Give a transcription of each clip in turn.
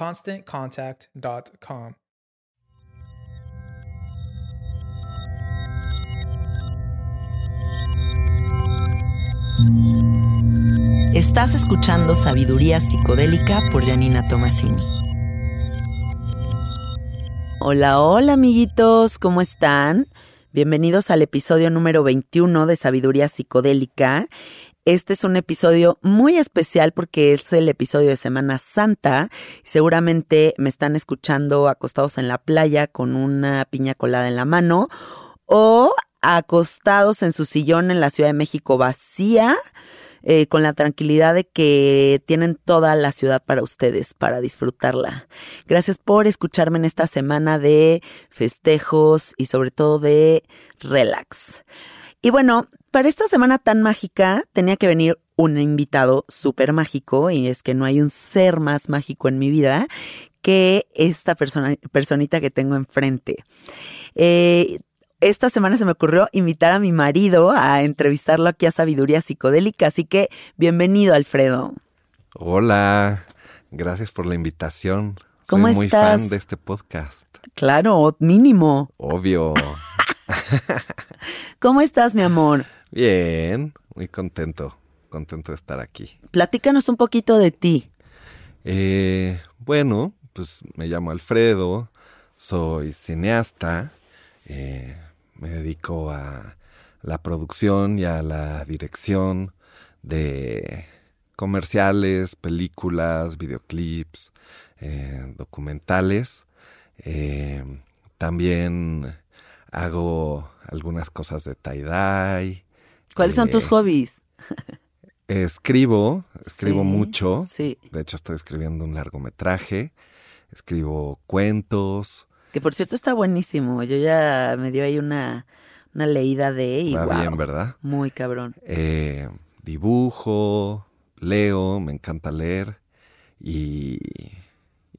ConstantContact.com. Estás escuchando Sabiduría Psicodélica por Janina Tomasini. Hola, hola amiguitos, ¿cómo están? Bienvenidos al episodio número 21 de Sabiduría Psicodélica. Este es un episodio muy especial porque es el episodio de Semana Santa. Seguramente me están escuchando acostados en la playa con una piña colada en la mano o acostados en su sillón en la Ciudad de México vacía eh, con la tranquilidad de que tienen toda la ciudad para ustedes, para disfrutarla. Gracias por escucharme en esta semana de festejos y sobre todo de relax. Y bueno, para esta semana tan mágica tenía que venir un invitado súper mágico y es que no hay un ser más mágico en mi vida que esta persona, personita que tengo enfrente. Eh, esta semana se me ocurrió invitar a mi marido a entrevistarlo aquí a Sabiduría Psicodélica, así que bienvenido, Alfredo. Hola, gracias por la invitación. ¿Cómo Soy muy estás? fan de este podcast. Claro, mínimo. Obvio. ¿Cómo estás, mi amor? Bien, muy contento, contento de estar aquí. Platícanos un poquito de ti. Eh, bueno, pues me llamo Alfredo, soy cineasta, eh, me dedico a la producción y a la dirección de comerciales, películas, videoclips, eh, documentales. También hago algunas cosas de tie-dye. ¿Cuáles son tus Eh, hobbies? Escribo, escribo Sí, mucho. Sí. De hecho, estoy escribiendo un largometraje. Escribo cuentos. Que por cierto está buenísimo. Yo ya me dio ahí una, una leída de y Va bien, ¿verdad? Muy cabrón. Eh, dibujo, leo, me encanta leer. Y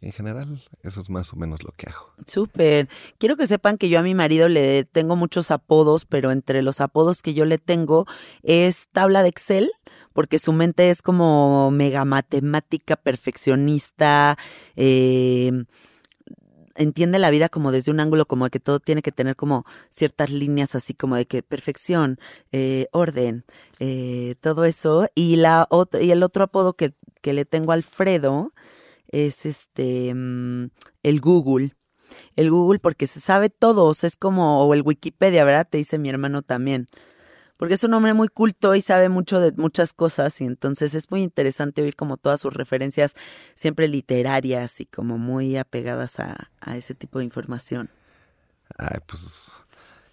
en general, eso es más o menos lo que hago. Súper. Quiero que sepan que yo a mi marido le tengo muchos apodos, pero entre los apodos que yo le tengo es tabla de Excel, porque su mente es como mega matemática, perfeccionista, eh, entiende la vida como desde un ángulo como de que todo tiene que tener como ciertas líneas así como de que perfección, eh, orden, eh, todo eso. Y la otra, y el otro apodo que, que le tengo a Alfredo es este mm, el Google. El Google porque se sabe todo, o es como, o el Wikipedia, ¿verdad? Te dice mi hermano también. porque es un hombre muy culto y sabe mucho de muchas cosas y entonces es muy interesante oír como todas sus referencias siempre literarias y como muy apegadas a, a ese tipo de información. Ay, pues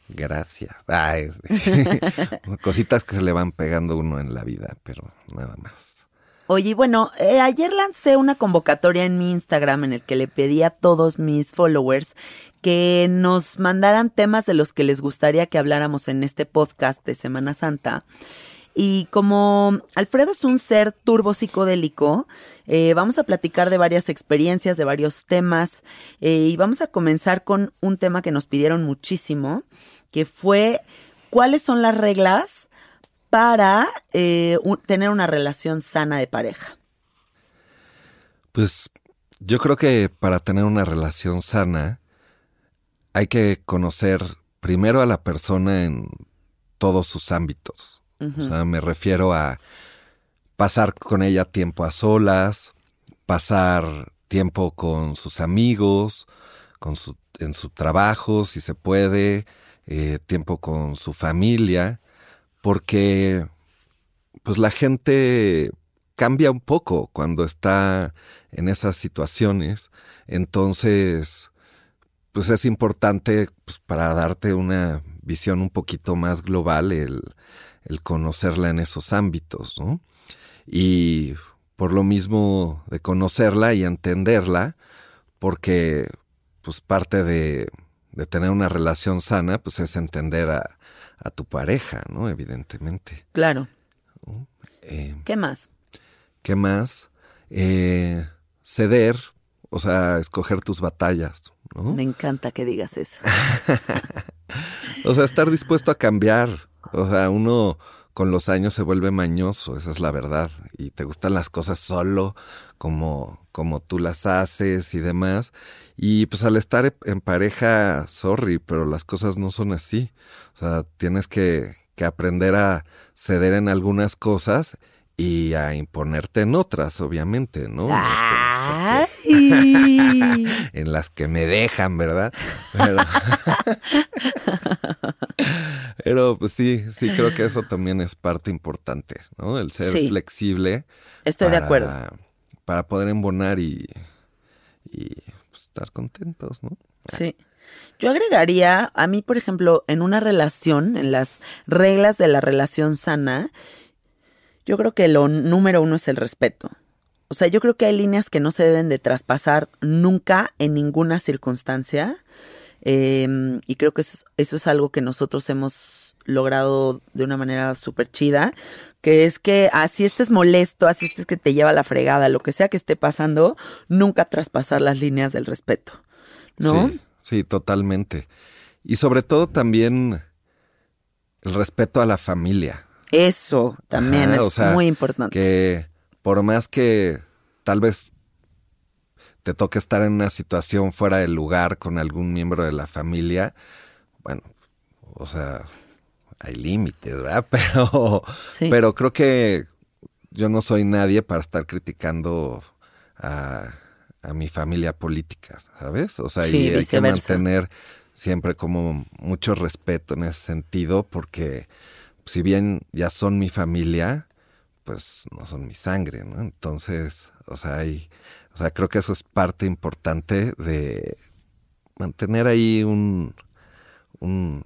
gracias. Ay, cositas que se le van pegando uno en la vida, pero nada más. Oye, bueno, eh, ayer lancé una convocatoria en mi Instagram en el que le pedí a todos mis followers que nos mandaran temas de los que les gustaría que habláramos en este podcast de Semana Santa. Y como Alfredo es un ser turbo psicodélico, eh, vamos a platicar de varias experiencias, de varios temas, eh, y vamos a comenzar con un tema que nos pidieron muchísimo, que fue cuáles son las reglas para eh, un- tener una relación sana de pareja. Pues yo creo que para tener una relación sana hay que conocer primero a la persona en todos sus ámbitos. O sea, me refiero a pasar con ella tiempo a solas, pasar tiempo con sus amigos, con su, en su trabajo, si se puede, eh, tiempo con su familia, porque pues la gente cambia un poco cuando está en esas situaciones. Entonces, pues es importante pues, para darte una visión un poquito más global el, conocerla en esos ámbitos, ¿no? Y por lo mismo de conocerla y entenderla, porque pues parte de, de tener una relación sana, pues es entender a, a tu pareja, ¿no? Evidentemente. Claro. Eh, ¿Qué más? ¿Qué más? Eh, ceder, o sea, escoger tus batallas, ¿no? Me encanta que digas eso. O sea, estar dispuesto a cambiar. O sea, uno con los años se vuelve mañoso, esa es la verdad. Y te gustan las cosas solo como, como tú las haces y demás. Y pues al estar en pareja, sorry, pero las cosas no son así. O sea, tienes que, que aprender a ceder en algunas cosas y a imponerte en otras, obviamente, ¿no? ¡Ay! en las que me dejan, ¿verdad? Pero, Pero, pues sí, sí creo que eso también es parte importante, ¿no? El ser Sí. flexible. Estoy de acuerdo. Para poder embonar y, y pues, estar contentos, ¿no? Sí. Yo agregaría, a mí, por ejemplo, en una relación, en las reglas de la relación sana, yo creo que lo número uno es el respeto. O sea, yo creo que hay líneas que no se deben de traspasar nunca en ninguna circunstancia. Eh, y creo que eso, eso es algo que nosotros hemos logrado de una manera súper chida, que es que así estés molesto, así estés que te lleva la fregada, lo que sea que esté pasando, nunca traspasar las líneas del respeto. ¿No? Sí, sí, totalmente. Y sobre todo también el respeto a la familia. Eso también Ajá, es o sea, muy importante. Que por más que tal vez te toque estar en una situación fuera del lugar con algún miembro de la familia, bueno, o sea, hay límites, ¿verdad? Pero, Sí. pero creo que yo no soy nadie para estar criticando a, a mi familia política, ¿sabes? O sea, Sí, y hay que mantener siempre como mucho respeto en ese sentido, porque si bien ya son mi familia, pues no son mi sangre, ¿no? Entonces, o sea, hay, o sea, creo que eso es parte importante de mantener ahí un, un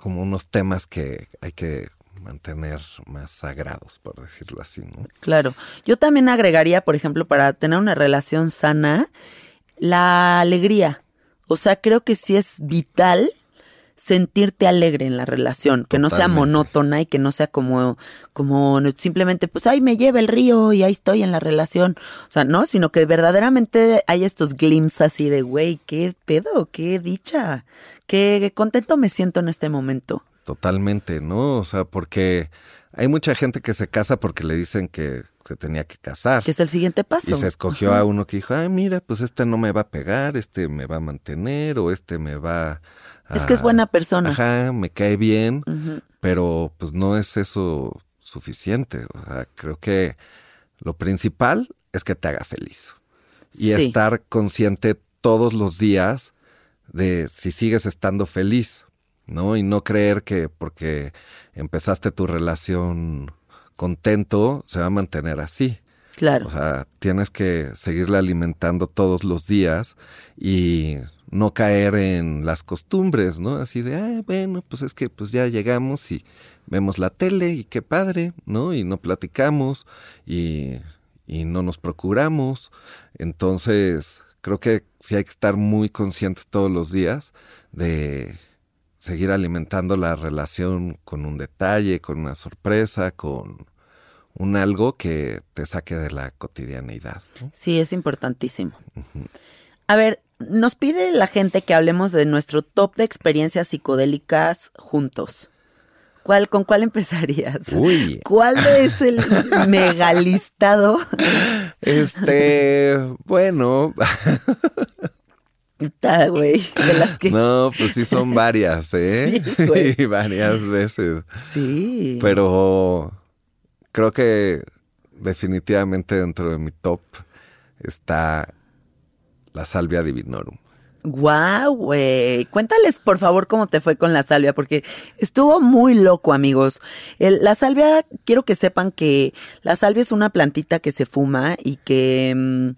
como unos temas que hay que mantener más sagrados, por decirlo así, ¿no? Claro. Yo también agregaría, por ejemplo, para tener una relación sana, la alegría. O sea, creo que sí es vital sentirte alegre en la relación, que no sea monótona y que no sea como, como simplemente, pues, ay, me lleva el río y ahí estoy en la relación. O sea, no, sino que verdaderamente hay estos glimpses así de, güey, qué pedo, qué dicha, qué contento me siento en este momento. Totalmente, ¿no? O sea, porque hay mucha gente que se casa porque le dicen que se tenía que casar. Que es el siguiente paso. Y se escogió a uno que dijo, ay, mira, pues este no me va a pegar, este me va a mantener o este me va Es que es buena persona. Ajá, me cae bien, pero pues no es eso suficiente. O sea, creo que lo principal es que te haga feliz. Y Sí. estar consciente todos los días de si sigues estando feliz, ¿no? Y no creer que porque empezaste tu relación contento se va a mantener así. Claro. O sea, tienes que seguirle alimentando todos los días y no caer en las costumbres, ¿no? Así de, ah, bueno, pues es que pues ya llegamos y vemos la tele y qué padre, ¿no? Y no platicamos y, y no nos procuramos. Entonces, creo que sí hay que estar muy conscientes todos los días de seguir alimentando la relación con un detalle, con una sorpresa, con un algo que te saque de la cotidianeidad. ¿no? Sí, es importantísimo. A ver, nos pide la gente que hablemos de nuestro top de experiencias psicodélicas juntos. ¿Cuál, ¿Con cuál empezarías? Uy. ¿Cuál es el megalistado? Este, bueno, güey, de las que... no, pues sí son varias, ¿eh? Sí, güey. Y varias veces. Sí. Pero creo que definitivamente dentro de mi top está la salvia divinorum. Guau, güey. Cuéntales, por favor, cómo te fue con la salvia, porque estuvo muy loco, amigos. La salvia, quiero que sepan que la salvia es una plantita que se fuma y que, mm,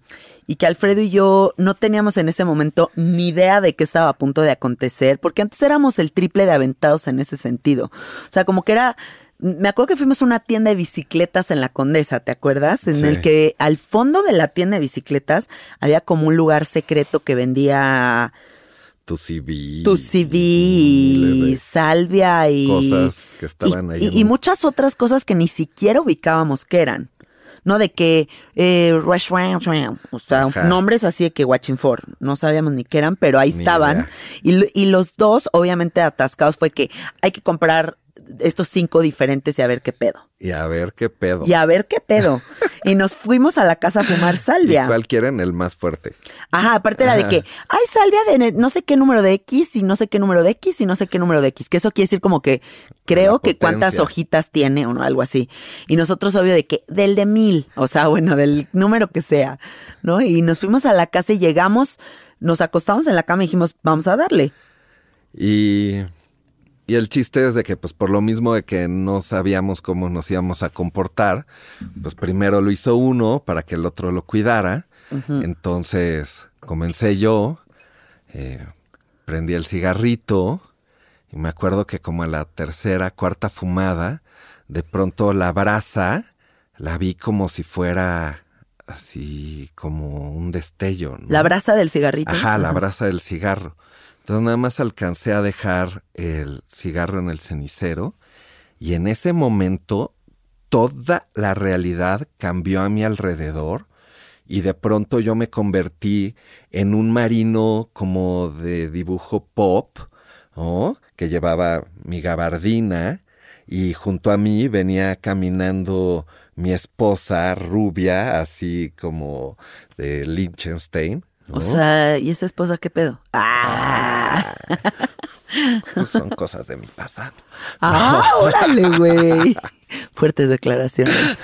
y que Alfredo y yo no teníamos en ese momento ni idea de qué estaba a punto de acontecer, porque antes éramos el triple de aventados en ese sentido. O sea, como que era. Me acuerdo que fuimos a una tienda de bicicletas en la Condesa, ¿te acuerdas? En Sí. el que al fondo de la tienda de bicicletas había como un lugar secreto que vendía Tu CV. tu CV y salvia y cosas que estaban y, ahí. y- en y un- muchas otras cosas que ni siquiera ubicábamos que eran. No de que eh, o sea, Ajá. nombres así de que watching for, no sabíamos ni qué eran, pero ahí Ni estaban. y los dos, obviamente atascados, fue que hay que comprar estos cinco diferentes y a ver qué pedo. Y a ver qué pedo. Y a ver qué pedo. y nos fuimos a la casa a fumar ¿Y salvia. cuál quieren? El más fuerte. Ajá, aparte era de que hay salvia de no sé qué número de X y no sé qué número de X y no sé qué número de X. Que eso quiere decir como que creo que cuántas hojitas tiene o no, algo así. Y nosotros, obvio, de que del de mil, o sea, bueno, del número que sea, ¿no? Y nos fuimos a la casa y llegamos, nos acostamos en la cama y dijimos, vamos a darle. Y, y el chiste es de que, pues por lo mismo de que no sabíamos cómo nos íbamos a comportar, pues primero lo hizo uno para que el otro lo cuidara. Entonces comencé yo, eh, prendí el cigarrito y me acuerdo que como a la tercera, cuarta fumada, de pronto la brasa la vi como si fuera así como un destello. ¿no? La brasa del cigarrito. Ajá, la brasa del cigarro. Entonces nada más alcancé a dejar el cigarro en el cenicero y en ese momento toda la realidad cambió a mi alrededor y de pronto yo me convertí en un marino como de dibujo pop, ¿no? que llevaba mi gabardina y junto a mí venía caminando mi esposa rubia, así como de Liechtenstein. ¿No? O sea, ¿y esa esposa qué pedo? ¡Ah! Pues son cosas de mi pasado. ¡Ah, órale, güey! Fuertes declaraciones.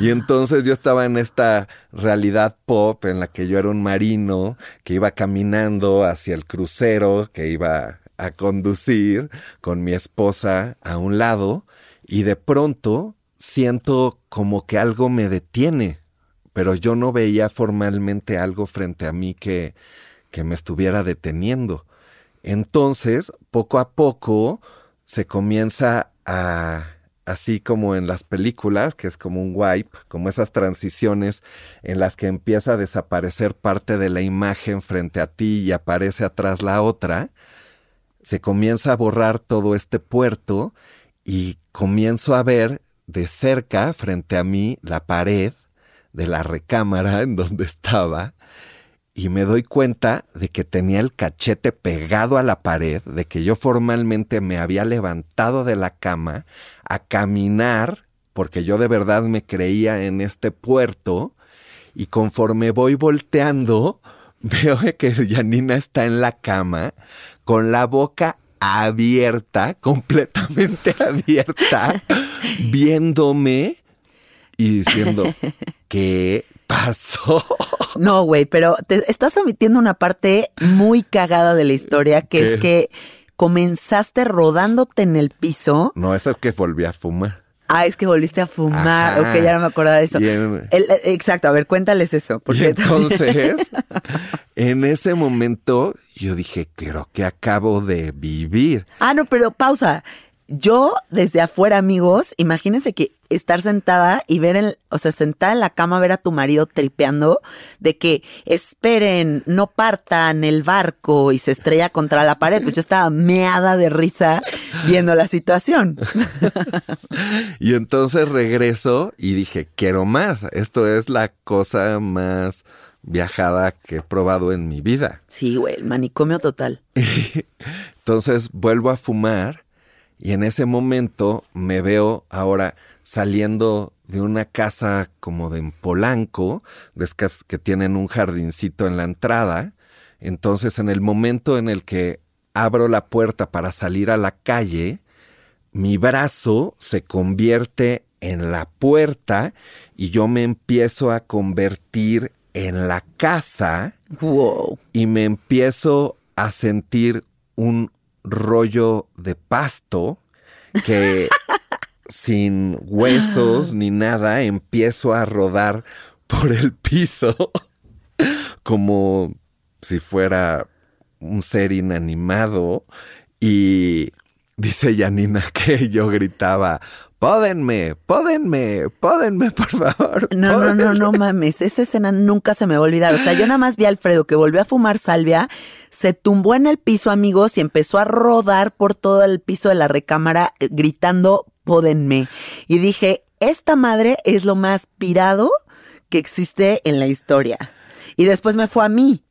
Y entonces yo estaba en esta realidad pop en la que yo era un marino que iba caminando hacia el crucero que iba a conducir con mi esposa a un lado y de pronto siento como que algo me detiene, pero yo no veía formalmente algo frente a mí que, que me estuviera deteniendo. Entonces, poco a poco, se comienza a, así como en las películas, que es como un wipe, como esas transiciones en las que empieza a desaparecer parte de la imagen frente a ti y aparece atrás la otra, se comienza a borrar todo este puerto y comienzo a ver de cerca frente a mí la pared de la recámara en donde estaba y me doy cuenta de que tenía el cachete pegado a la pared, de que yo formalmente me había levantado de la cama a caminar, porque yo de verdad me creía en este puerto, y conforme voy volteando, veo que Janina está en la cama con la boca abierta, completamente abierta, viéndome y diciendo, ¿qué pasó? No, güey, pero te estás omitiendo una parte muy cagada de la historia, que ¿Qué? es que comenzaste rodándote en el piso. No, eso que volví a fumar. Ah, es que volviste a fumar. Ajá. Ok, ya no me acordaba de eso. En- El- eh, exacto, a ver, cuéntales eso. Y entonces, en ese momento, yo dije, creo que acabo de vivir. Ah, no, pero pausa. Yo, desde afuera, amigos, imagínense que estar sentada y ver, en, o sea, sentada en la cama, ver a tu marido tripeando, de que esperen, no partan el barco y se estrella contra la pared. Pues yo estaba meada de risa viendo la situación. Y entonces regreso y dije, quiero más. Esto es la cosa más viajada que he probado en mi vida. Sí, güey, el manicomio total. Entonces vuelvo a fumar y en ese momento me veo ahora saliendo de una casa como de en Polanco, de esas que tienen un jardincito en la entrada. Entonces en el momento en el que abro la puerta para salir a la calle, mi brazo se convierte en la puerta y yo me empiezo a convertir en la casa Wow. y me empiezo a sentir un rollo de pasto que sin huesos ni nada empiezo a rodar por el piso como si fuera un ser inanimado y dice Janina que yo gritaba Pódenme, pódenme, pódenme, por favor. No, no, no, pódenme". no mames. Esa escena nunca se me va a olvidar. O sea, yo nada más vi a Alfredo que volvió a fumar salvia, se tumbó en el piso, amigos, y empezó a rodar por todo el piso de la recámara eh, gritando, pódenme. Y dije, esta madre es lo más pirado que existe en la historia. Y después me fue a mí.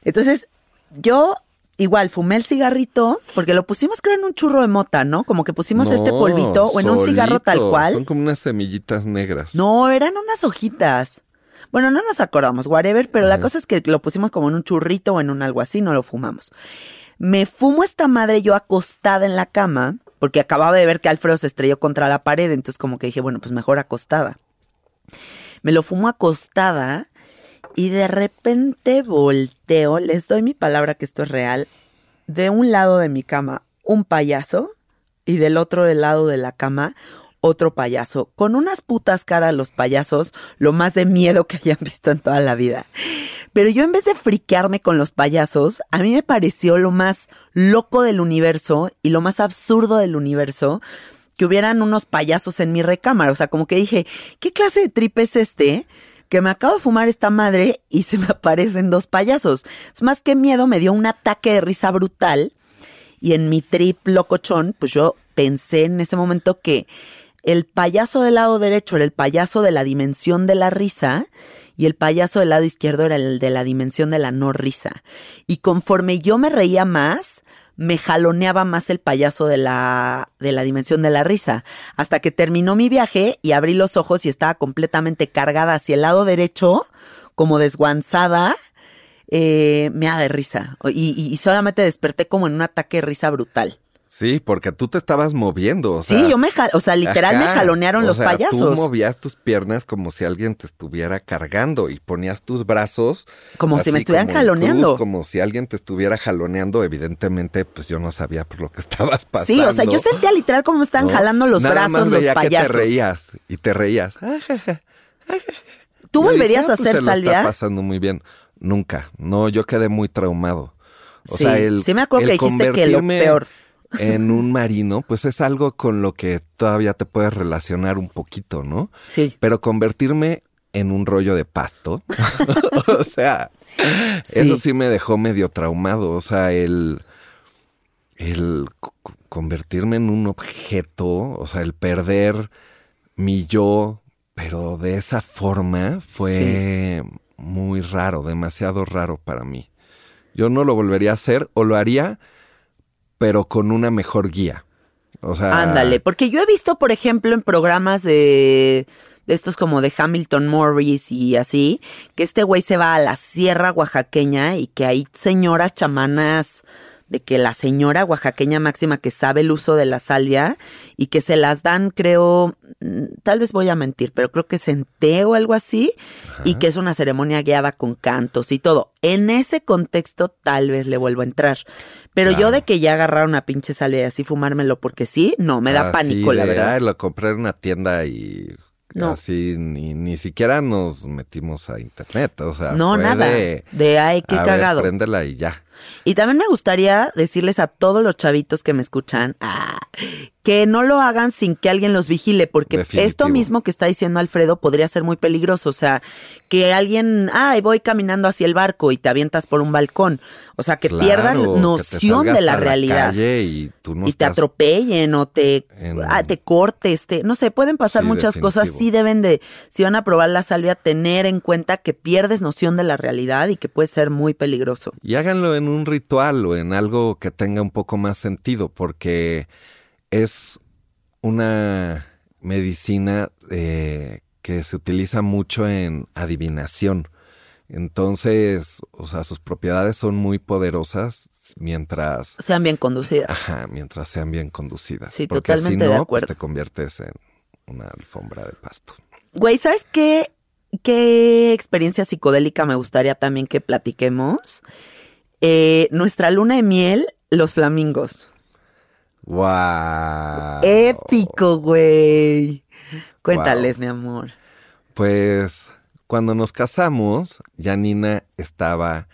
Entonces, yo igual fumé el cigarrito, porque lo pusimos creo en un churro de mota, ¿no? Como que pusimos este polvito o en un cigarro tal cual. Son como unas semillitas negras. No, eran unas hojitas. Bueno, no nos acordamos, whatever, pero la cosa es que lo pusimos como en un churrito o en un algo así, no lo fumamos. Me fumo esta madre yo acostada en la cama, porque acababa de ver que Alfredo se estrelló contra la pared, entonces como que dije, bueno, pues mejor acostada. Me lo fumo acostada y de repente volteo, les doy mi palabra que esto es real, de un lado de mi cama un payaso y del otro lado de la cama otro payaso, con unas putas caras los payasos, lo más de miedo que hayan visto en toda la vida. Pero yo en vez de friquearme con los payasos, a mí me pareció lo más loco del universo y lo más absurdo del universo que hubieran unos payasos en mi recámara. O sea, como que dije, ¿qué clase de trip es este? Que me acabo de fumar esta madre y se me aparecen dos payasos. Es más que miedo, me dio un ataque de risa brutal. Y en mi trip locochón, pues yo pensé en ese momento que el payaso del lado derecho era el payaso de la dimensión de la risa y el payaso del lado izquierdo era el de la dimensión de la no risa. Y conforme yo me reía más, me jaloneaba más el payaso de la, de la dimensión de la risa. Hasta que terminó mi viaje y abrí los ojos y estaba completamente cargada hacia el lado derecho, como desguanzada, eh, mea de risa. Y, y- y solamente desperté como en un ataque de risa brutal. Sí, porque tú te estabas moviendo. O sí, yo me, o sea, literal me jalonearon o los sea, Tú payasos. movías tus piernas como si alguien te estuviera cargando y ponías tus brazos Como si me estuvieran como en cruz, jaloneando. como si alguien te estuviera jaloneando. Evidentemente, pues yo no sabía por lo que estabas pasando. Sí, o sea, yo sentía literal como me estaban ¿no? jalando los Nada brazos más los veía payasos. que te reías y te reías. ¿Tú volverías dije, a "Ah, pues hacer se lo salvia? Está pasando muy bien. Nunca. No, yo quedé muy traumado. O Sí, sea, el, sí me acuerdo el que dijiste que lo peor. En un marino, pues es algo con lo que todavía te puedes relacionar un poquito, ¿no? Sí. Pero convertirme en un rollo de pasto, o sea, Sí. eso sí me dejó medio traumado. O sea, el, el co- co- convertirme en un objeto, o sea, el perder mi yo, pero de esa forma fue muy raro, demasiado raro para mí. Yo no lo volvería a hacer o lo haría, pero con una mejor guía. O sea, Ándale, porque yo he visto, por ejemplo, en programas de, de estos como de Hamilton Morris y así, que este güey se va a la sierra oaxaqueña y que hay señoras chamanas de que la señora oaxaqueña máxima que sabe el uso de la salvia y que se las dan, creo, mm, tal vez voy a mentir, pero creo que es en té o algo así, y que es una ceremonia guiada con cantos y todo. En ese contexto tal vez le vuelvo a entrar. Pero yo de que ya agarrar una pinche salvia y así fumármelo porque sí, no, me da pánico, la verdad. "Ay, lo compré en una tienda y No. así ni, ni siquiera nos metimos a internet. O sea, no, fue nada. De, De, ay, qué a ver, cagado. préndela y ya. Y también me gustaría decirles a todos los chavitos que me escuchan ah, que no lo hagan sin que alguien los vigile, porque Definitivo. esto mismo que está diciendo Alfredo podría ser muy peligroso. O sea, que alguien, ay, voy caminando hacia el barco y te avientas por un balcón. O sea, que Claro, pierdan que noción de la a realidad. y no y te atropellen o te, en- ah, te cortes, te, no sé, pueden pasar Sí, muchas cosas. Sí deben de, si van a probar la salvia, tener en cuenta que pierdes noción de la realidad y que puede ser muy peligroso. Y háganlo en un ritual o en algo que tenga un poco más sentido, porque es una medicina eh, que se utiliza mucho en adivinación. Entonces, o sea, sus propiedades son muy poderosas mientras, Sean bien conducidas. ajá, mientras sean bien conducidas. Sí, porque totalmente si de no, acuerdo. pues te conviertes en una alfombra de pasto. Güey, ¿sabes qué? ¿Qué experiencia psicodélica me gustaría también que platiquemos? Eh, nuestra luna de miel, los flamingos. ¡Wow! Épico, güey. Cuéntales, Wow. mi amor. Pues cuando nos casamos, Janina estaba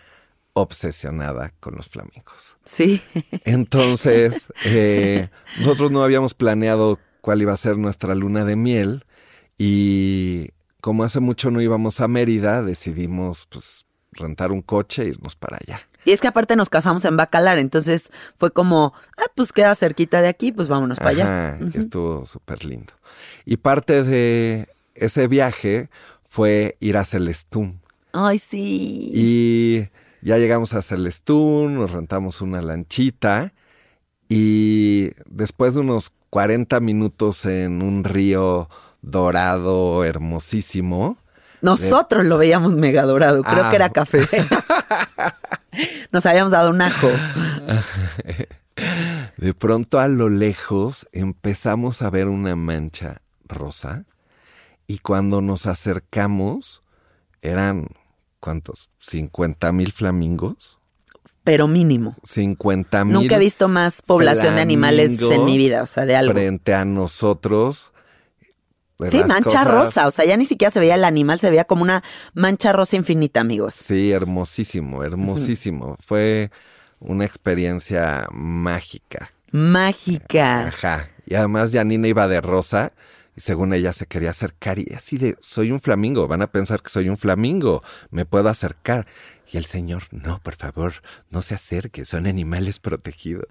obsesionada con los flamingos. Sí. Entonces, eh, nosotros no habíamos planeado cuál iba a ser nuestra luna de miel y como hace mucho no íbamos a Mérida, decidimos pues rentar un coche e irnos para allá. Y es que aparte nos casamos en Bacalar, entonces fue como, ah, pues queda cerquita de aquí, pues vámonos para allá. Estuvo súper lindo. Y parte de ese viaje fue ir a Celestún. Ay, sí. Y ya llegamos a Celestún, nos rentamos una lanchita y después de unos 40 minutos en un río dorado hermosísimo, Nosotros lo veíamos mega dorado, creo Ah. que era café. Nos habíamos dado un ajo. de pronto a lo lejos empezamos a ver una mancha rosa y cuando nos acercamos eran, ¿cuántos? 50 mil flamingos. Pero mínimo. 50 mil. Nunca he visto más población de animales en mi vida, o sea, de algo. frente a nosotros. Sí, mancha cosas- rosa, o sea, ya ni siquiera se veía el animal, se veía como una mancha rosa infinita, amigos. Sí, hermosísimo, hermosísimo. Fue una experiencia mágica. Mágica. Ajá. Y además Janina iba de rosa y según ella se quería acercar y así de, soy un flamingo, van a pensar que soy un flamingo, me puedo acercar. Y el señor, no, por favor, no se acerque, son animales protegidos.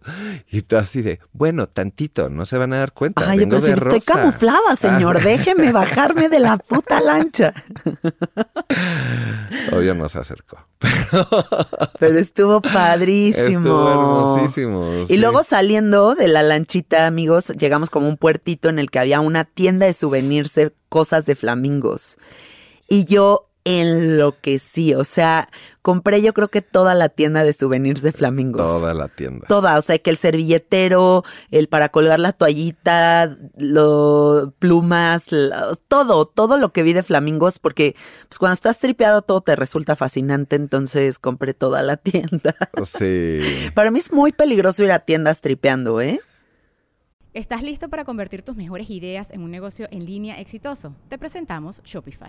Y tú así de, bueno, tantito, no se van a dar cuenta. Ay, yo vengo pensé, de estoy rosa". camuflada, señor. Ah. Déjeme bajarme de la puta lancha. Obvio no se acercó. Pero estuvo padrísimo. Estuvo hermosísimo. Y sí. luego saliendo de la lanchita, amigos, llegamos como un puertito en el que había una tienda de souvenirs de cosas de flamingos. Y yo enloquecí, o sea, compré yo creo que toda la tienda de souvenirs de flamingos. Toda la tienda. Toda, o sea, que el servilletero, el para colgar la toallita, los plumas, todo, todo lo que vi de flamingos, porque pues cuando estás tripeado todo te resulta fascinante, entonces compré toda la tienda. Sí. Para mí es muy peligroso ir a tiendas tripeando, ¿eh? ¿Estás listo para convertir tus mejores ideas en un negocio en línea exitoso? Te presentamos Shopify.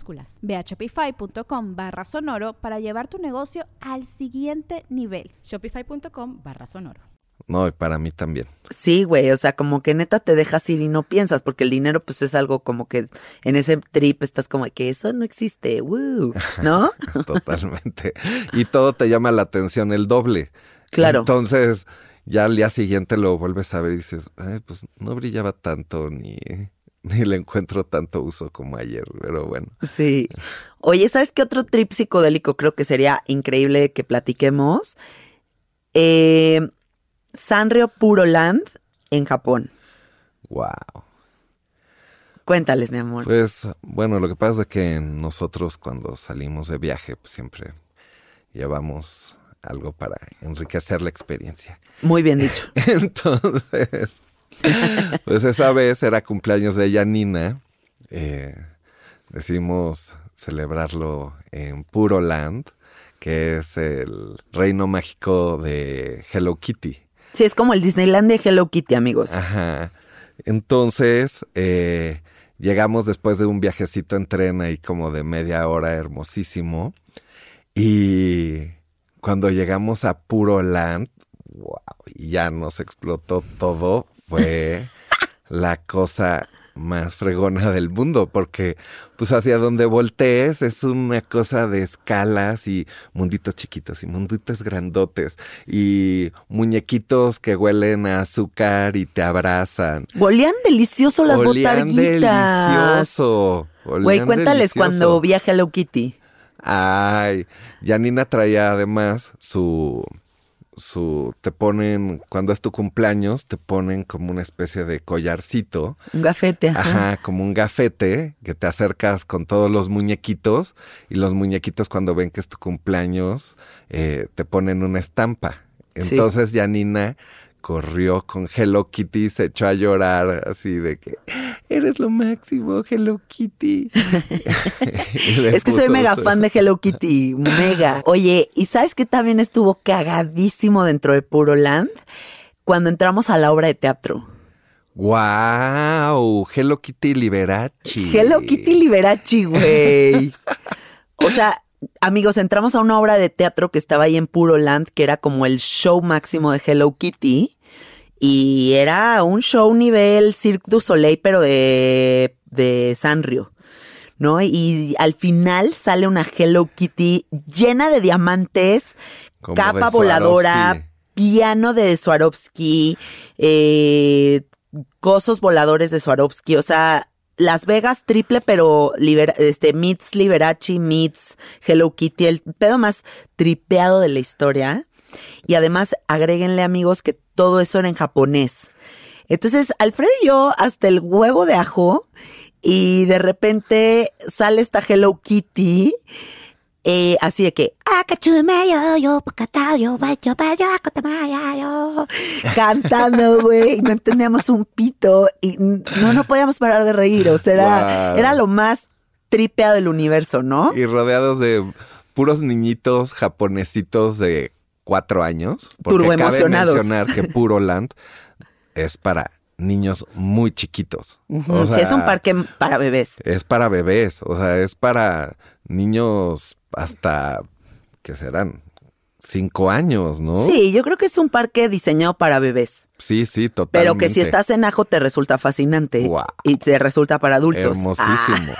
Minúsculas. Ve a shopify.com barra sonoro para llevar tu negocio al siguiente nivel. Shopify.com barra sonoro. No, y para mí también. Sí, güey, o sea, como que neta te dejas ir y no piensas, porque el dinero pues es algo como que en ese trip estás como que eso no existe, woo, ¿no? Totalmente. y todo te llama la atención el doble. Claro. Entonces, ya al día siguiente lo vuelves a ver y dices, Ay, pues no brillaba tanto ni, ni le encuentro tanto uso como ayer, pero bueno. Sí. Oye, ¿sabes qué otro trip psicodélico creo que sería increíble que platiquemos? Eh, Sanrio Puro Land en Japón. Wow. Cuéntales, mi amor. Pues bueno, lo que pasa es que nosotros cuando salimos de viaje pues, siempre llevamos algo para enriquecer la experiencia. Muy bien dicho. Entonces, pues esa vez era cumpleaños de Yanina. Eh, decidimos celebrarlo en Puro Land, que es el reino mágico de Hello Kitty. Sí, es como el Disneyland de Hello Kitty, amigos. Ajá. Entonces, eh, llegamos después de un viajecito en tren ahí como de media hora hermosísimo. Y cuando llegamos a Puro Land, wow, y ya nos explotó todo, fue la cosa más fregona del mundo, porque pues hacia donde voltees es una cosa de escalas y munditos chiquitos y munditos grandotes y muñequitos que huelen a azúcar y te abrazan. Olían delicioso las Olían botarguitas. delicioso. Güey, cuéntales delicioso. cuando vi a Hello Kitty. Ay, Janina traía además su su te ponen cuando es tu cumpleaños te ponen como una especie de collarcito, Un gafete, ajá. ajá, como un gafete que te acercas con todos los muñequitos y los muñequitos cuando ven que es tu cumpleaños eh, te ponen una estampa. Sí. Entonces Janina corrió con Hello Kitty y se echó a llorar así de que eres lo máximo, Hello Kitty. Es que soy mega su- fan de Hello Kitty, mega. Oye, ¿y sabes qué también estuvo cagadísimo dentro de Puro Land? Cuando entramos a la obra de teatro. ¡Wow! Hello Kitty Liberace. Hello Kitty Liberace, güey. O sea, amigos, entramos a una obra de teatro que estaba ahí en Puro Land, que era como el show máximo de Hello Kitty. Y era un show nivel Cirque du Soleil, pero de, de Sanrio. ¿No? Y al final sale una Hello Kitty llena de diamantes, Como capa de voladora, piano de Swarovski, eh, cosos voladores de Swarovski, o sea, Las Vegas triple, pero este meets Liberace, meets Hello Kitty, el pedo más tripeado de la historia. Y además, agréguenle amigos que todo eso era en japonés. Entonces, Alfredo y yo, hasta el huevo de ajo, y de repente sale esta Hello Kitty. Eh, así de que "Akachumeyo, yo, pakatayo, bayo, bayo, akotamaya, cantando, güey, no entendíamos un pito y no, no podíamos parar de reír, o sea, era, Wow. era lo más tripeado del universo, ¿no? Y rodeados de puros niñitos japonesitos de cuatro años. Porque cabe mencionar que Puro Land es para niños muy chiquitos. O sí, es un parque para bebés. Es para bebés, o sea, es para niños hasta, ¿qué serán? Cinco años, ¿no? Sí, yo creo que es un parque diseñado para bebés, sí, sí, totalmente. pero que si estás en ajo te resulta fascinante y te resulta para adultos. Hermosísimo.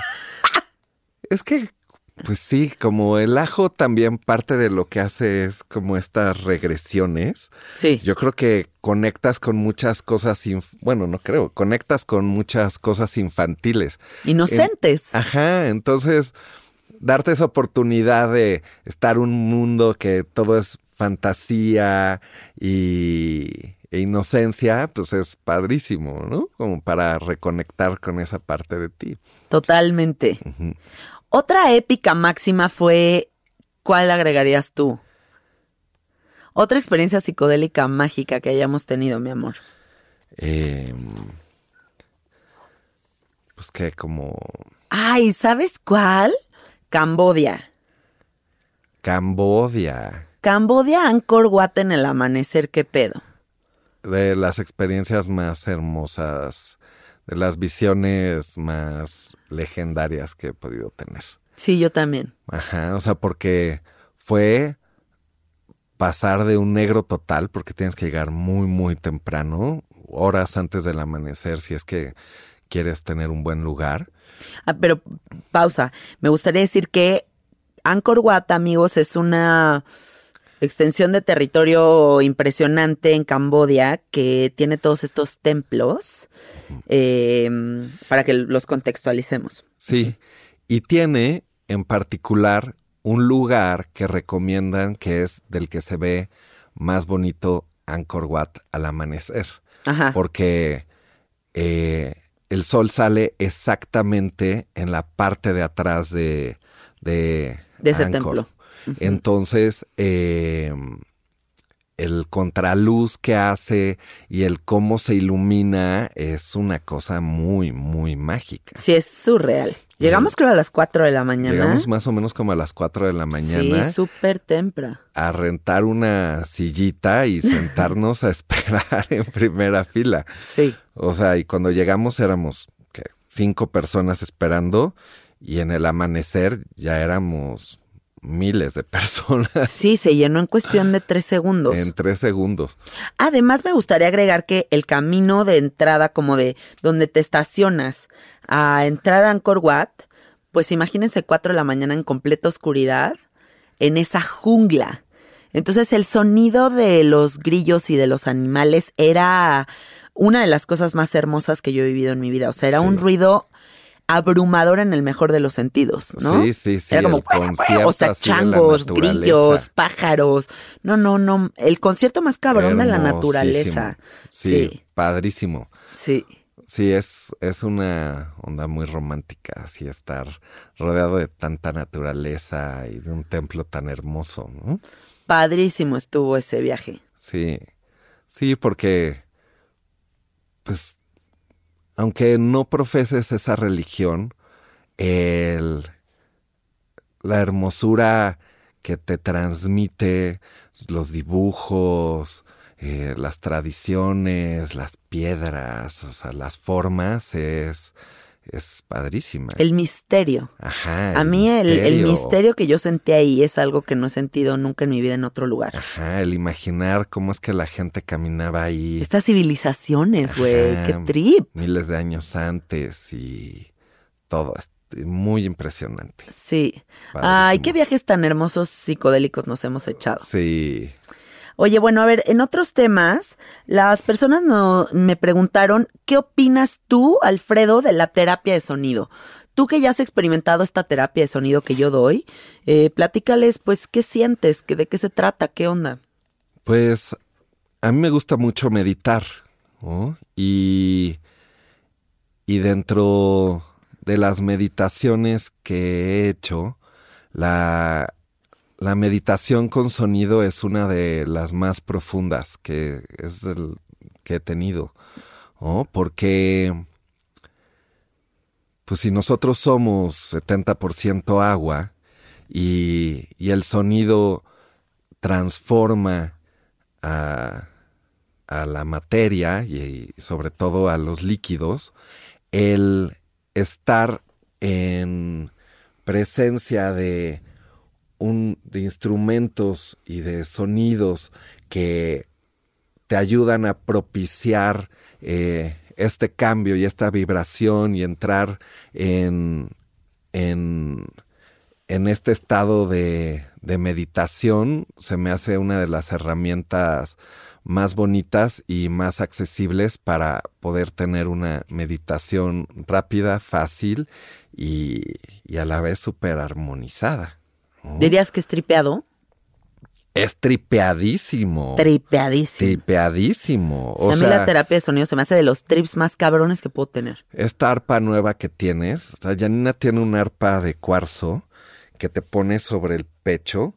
Es que, pues sí, como el ajo también parte de lo que hace es como estas regresiones. Ah, sí. Yo creo que conectas con muchas cosas, bueno, no creo, conectas con muchas cosas infantiles. Inocentes. Ajá, entonces darte esa oportunidad de estar un mundo que todo es fantasía y e inocencia, pues es padrísimo, ¿no? Como para reconectar con esa parte de ti. Totalmente. Otra épica máxima fue, ¿cuál agregarías tú? Otra experiencia psicodélica mágica que hayamos tenido, mi amor. Eh, pues que como Ay, ¿sabes cuál? Cambodia. Cambodia, Cambodia, Angkor Wat en el amanecer, ¿qué pedo? de las experiencias más hermosas de las visiones más legendarias que he podido tener. Sí, yo también. Ajá, o sea, porque fue pasar de un negro total, porque tienes que llegar muy, muy temprano, horas antes del amanecer, si es que quieres tener un buen lugar. Ah, pero pausa. Me gustaría decir que Angkor Wat, amigos, es una extensión de territorio impresionante en Cambodia que tiene todos estos templos eh, para que los contextualicemos. Sí, y tiene en particular un lugar que recomiendan que es del que se ve más bonito Angkor Wat al amanecer. Ajá. Porque eh, el sol sale exactamente en la parte de atrás de, de, De ese templo. Entonces, eh, el contraluz que hace y el cómo se ilumina es una cosa muy, muy mágica. Sí, es surreal. Llegamos creo a las 4 de la mañana. Llegamos más o menos como a las 4 de la mañana Sí, súper tempra. a rentar una sillita y sentarnos a esperar en primera fila. Sí. O sea, y cuando llegamos éramos ¿qué? cinco personas esperando y en el amanecer ya éramos miles de personas Sí, se llenó en cuestión de tres segundos. en tres segundos. Además, me gustaría agregar que el camino de entrada, como de donde te estacionas a entrar a Angkor Wat, pues imagínense 4 de la mañana en completa oscuridad, en esa jungla. Entonces, el sonido de los grillos y de los animales era una de las cosas más hermosas que yo he vivido en mi vida. O sea, era Sí. un ruido abrumador en el mejor de los sentidos, ¿no? Sí, sí, sí. Era como, o sea, changos, grillos, pájaros. No, no, no. El concierto más cabrón de la naturaleza. Sí, Sí, padrísimo. sí. Sí, es, es una onda muy romántica, así estar rodeado de tanta naturaleza y de un templo tan hermoso, ¿no? Padrísimo estuvo ese viaje. Sí, sí, porque, pues, aunque no profeses esa religión, el, la hermosura que te transmite los dibujos, eh, las tradiciones, las piedras, o sea, las formas, es, es padrísima. El misterio. Ajá. A mí el, el misterio que yo sentí ahí es algo que no he sentido nunca en mi vida en otro lugar. Ajá, el imaginar cómo es que la gente caminaba ahí. Estas civilizaciones, güey, qué trip. miles de años antes y todo. es Muy impresionante. Sí. Ay, qué viajes tan hermosos psicodélicos nos hemos echado. Sí. Oye, bueno, a ver, en otros temas, las personas no, me preguntaron, ¿qué opinas tú, Alfredo, de la terapia de sonido? Tú que ya has experimentado esta terapia de sonido que yo doy, eh, platícales, pues, ¿qué sientes? ¿Qué, ¿De qué se trata? ¿Qué onda? Pues a mí me gusta mucho meditar, ¿no? Y, y dentro de las meditaciones que he hecho, la, la meditación con sonido es una de las más profundas que es que he tenido, ¿no? Porque pues si nosotros somos 70% agua y, y el sonido transforma a, a la materia y sobre todo a los líquidos, el estar en presencia de un de instrumentos y de sonidos que te ayudan a propiciar eh, este cambio y esta vibración y entrar en, en, este estado de, de meditación, se me hace una de las herramientas más bonitas y más accesibles para poder tener una meditación rápida, fácil y, y a la vez súper armonizada. ¿Dirías que es tripeado? Es tripeadísimo. Tripeadísimo. Tripeadísimo. O sea, a mí la terapia de sonido se me hace de los trips más cabrones que puedo tener. esta arpa nueva que tienes, o sea, Janina tiene una arpa de cuarzo que te pone sobre el pecho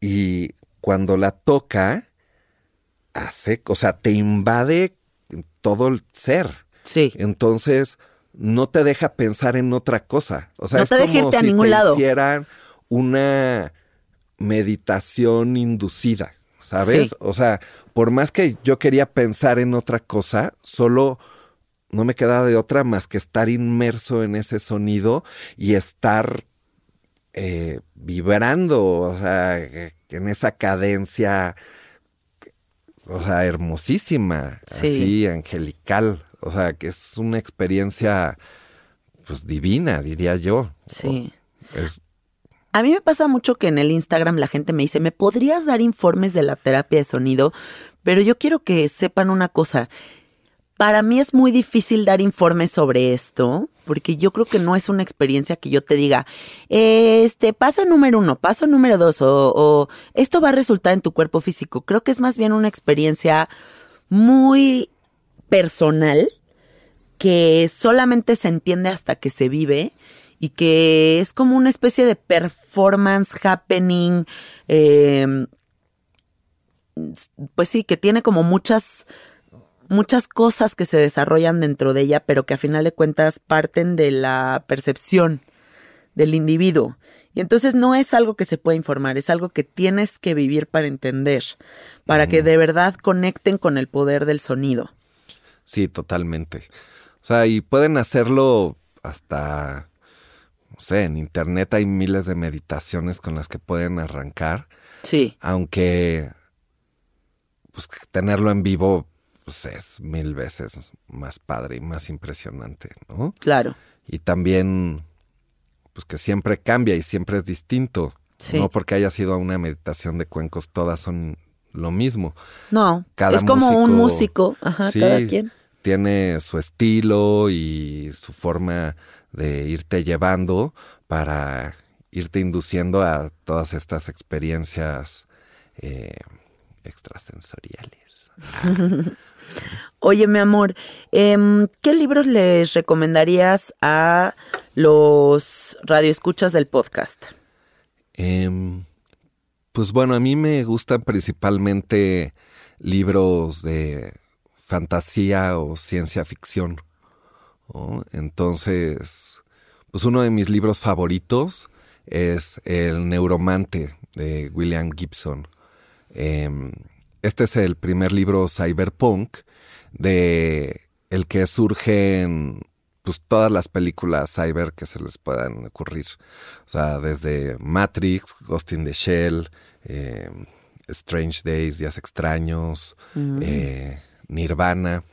y cuando la toca, hace, o sea, te invade todo el ser. Sí. Entonces, no te deja pensar en otra cosa. O sea, No es te como irte a si ningún te lado. hicieran una meditación inducida, ¿sabes? Sí. O sea, por más que yo quería pensar en otra cosa, solo no me queda de otra más que estar inmerso en ese sonido y estar eh, vibrando, o sea, en esa cadencia, o sea, hermosísima, así, angelical, o sea, que es una experiencia, pues, divina, diría yo. Sí. A mí me pasa mucho que en el Instagram la gente me dice, ¿me podrías dar informes de la terapia de sonido? Pero yo quiero que sepan una cosa. Para mí es muy difícil dar informes sobre esto, porque yo creo que no es una experiencia que yo te diga, este, paso número uno, paso número dos, o, o esto va a resultar en tu cuerpo físico. Creo que es más bien una experiencia muy personal que solamente se entiende hasta que se vive y que es como una especie de performance happening, eh, pues sí, que tiene como muchas muchas cosas que se desarrollan dentro de ella, pero que a final de cuentas parten de la percepción del individuo. Y entonces no es algo que se puede informar, es algo que tienes que vivir para entender, para que de verdad conecten con el poder del sonido. Sí, totalmente. O sea, y pueden hacerlo hasta, no sé, en internet hay miles de meditaciones con las que pueden arrancar. Sí. Aunque, pues tenerlo en vivo pues es mil veces más padre y más impresionante, ¿no? Claro. Y también, pues que siempre cambia y siempre es distinto. No porque haya sido una meditación de cuencos, todas son lo mismo. No, cada es como un músico, ajá, cada quien. Tiene su estilo y su forma de irte llevando para irte induciendo a todas estas experiencias eh, extrasensoriales. Oye, mi amor, em, ¿qué libros les recomendarías a los radioescuchas del podcast? Em, pues bueno, a mí me gustan principalmente libros de fantasía o ciencia ficción. Entonces, pues uno de mis libros favoritos es El Neuromante de William Gibson. Em, este es el primer libro cyberpunk de el que surgen pues todas las películas cyber que se les puedan ocurrir. O sea, desde Matrix, Ghost in the Shell, eh, Strange Days, Días Extraños, mm. eh, Nirvana.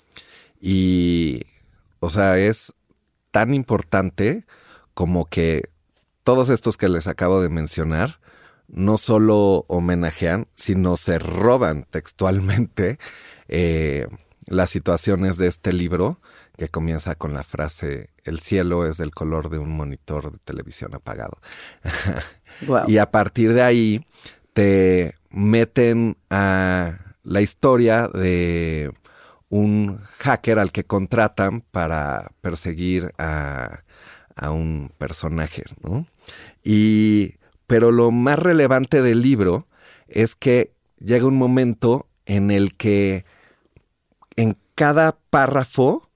Y, o sea, es tan importante como que todos estos que les acabo de mencionar no solo homenajean, sino se roban textualmente eh, las situaciones de este libro, que comienza con la frase, el cielo es del color de un monitor de televisión apagado. y a partir de ahí te meten a la historia de un hacker al que contratan para perseguir a, a un personaje, ¿no? Y pero lo más relevante del libro es que llega un momento en el que en cada párrafo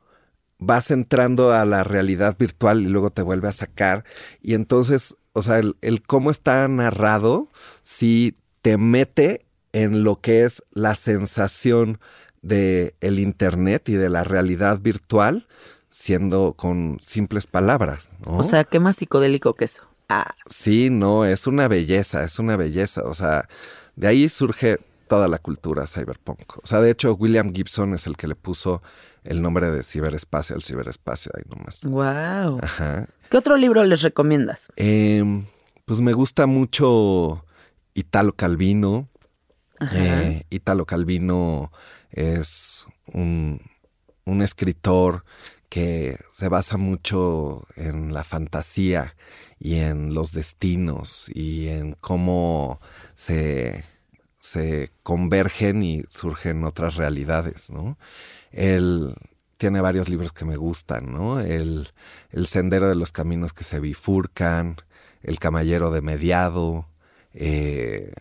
vas entrando a la realidad virtual y luego te vuelve a sacar. Y entonces, o sea, el, cómo está narrado, sí te mete en lo que es la sensación de el internet y de la realidad virtual siendo con simples palabras. O sea, ¿qué más psicodélico que eso? Ah. Sí, no, es una belleza, es una belleza. O sea, de ahí surge toda la cultura cyberpunk. O sea, de hecho, William Gibson es el que le puso el nombre de ciberespacio al ciberespacio ahí nomás. Wow. Ajá. ¿Qué otro libro les recomiendas? Em, pues me gusta mucho Italo Calvino. Eh, Italo Calvino es un, un escritor que se basa mucho en la fantasía y en los destinos y en cómo se, se convergen y surgen otras realidades, ¿no? Él tiene varios libros que me gustan, ¿no? El, el Sendero de los Caminos que se bifurcan, El Camallero de Mediado, eh,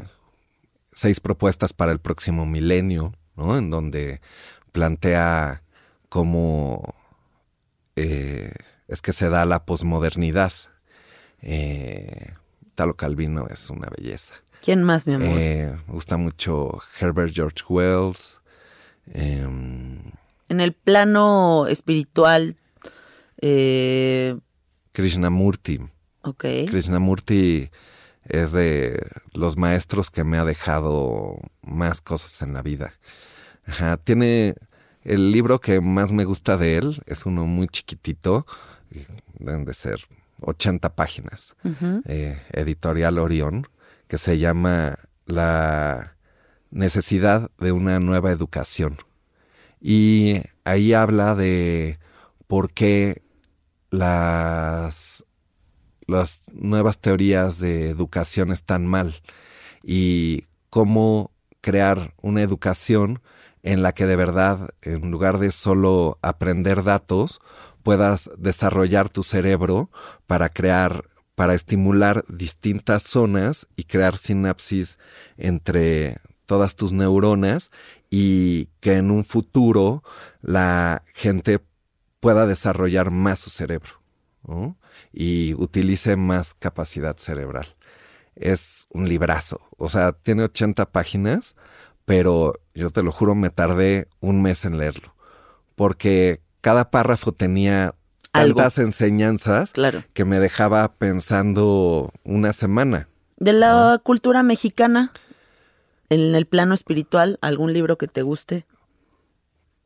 Seis Propuestas para el Próximo Milenio, ¿no? En donde plantea cómo eh, es que se da la posmodernidad, eh, Talo Calvino es una belleza. ¿Quién más, mi amor? Eh, me gusta mucho Herbert George Wells. Em, en el plano espiritual, eh, Krishnamurti. ok. Krishnamurti es de los maestros que me ha dejado más cosas en la vida. Ajá, tiene el libro que más me gusta de él, es uno muy chiquitito, deben de ser 80 páginas, eh, editorial Orión, que se llama La necesidad de una nueva educación. Y ahí habla de por qué las, las nuevas teorías de educación están mal y cómo crear una educación en la que de verdad, en lugar de solo aprender datos, puedas desarrollar tu cerebro para crear, para estimular distintas zonas y crear sinapsis entre todas tus neuronas y que en un futuro la gente pueda desarrollar más su cerebro ¿no? y utilice más capacidad cerebral. Es un librazo, o sea, tiene 80 páginas, pero yo te lo juro, me tardé un mes en leerlo, porque cada párrafo tenía Algo. tantas enseñanzas Claro. que me dejaba pensando una semana. De la cultura mexicana, en el plano espiritual, algún libro que te guste.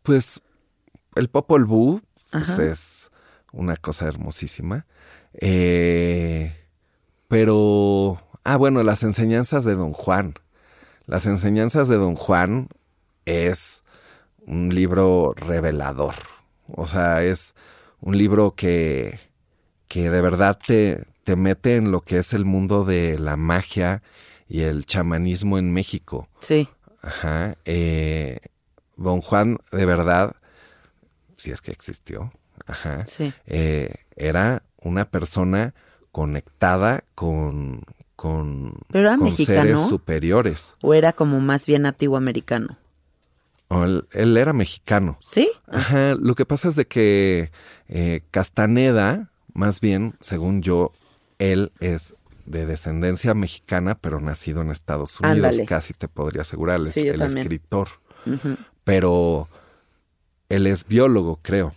Pues el Popol Vuh pues, es una cosa hermosísima. Eh, pero, ah, bueno, las enseñanzas de Don Juan. Las enseñanzas de Don Juan es un libro revelador. O sea, es un libro que, que de verdad te, te mete en lo que es el mundo de la magia y el chamanismo en México. Sí. Ajá. eh, don Juan, de verdad, si es que existió, ajá, Sí. eh, era una persona conectada con, con, Pero era con mexicano. seres superiores. ¿O era como más bien nativo americano? O Él, él era mexicano. ¿Sí? Ajá, lo que pasa es de que eh, Castaneda, más bien, según yo, él es de descendencia mexicana, pero nacido en Estados Unidos, Ándale. casi te podría asegurar, es Sí, el también. escritor. Ujú. pero él es biólogo, creo.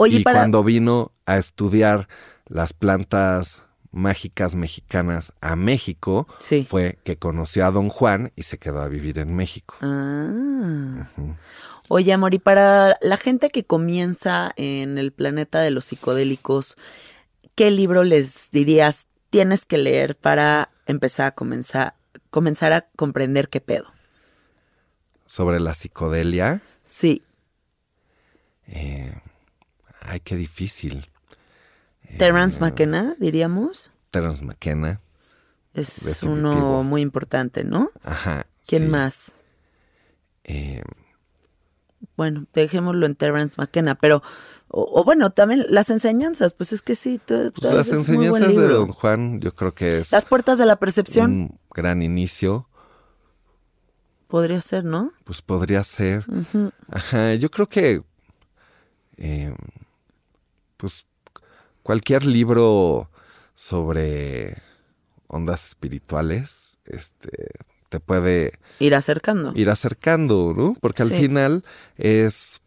Oye, y para... cuando vino a estudiar las plantas mágicas mexicanas a México, Sí. fue que conoció a Don Juan y se quedó a vivir en México. Ah. Oye, amor, y para la gente que comienza en el planeta de los psicodélicos, ¿qué libro les dirías tienes que leer para empezar a comenzar, comenzar a comprender qué pedo? Sobre la psicodelia, Sí, ay, qué difícil. Terence McKenna, diríamos, Terence McKenna, es Definitivo. uno muy importante, ¿no? ajá. ¿Quién sí. más? Eh, Bueno, dejémoslo en Terence McKenna, pero, o, o bueno, también las enseñanzas, pues es que sí, tú- pues las enseñanzas de. Don Juan, yo creo que es Las puertas de la percepción, un gran inicio. podría ser, ¿no? Pues podría ser. Ajá, yo creo que eh, pues cualquier libro sobre ondas espirituales, este, te puede Ir acercando. ir acercando, ¿no? Porque al Sí. final es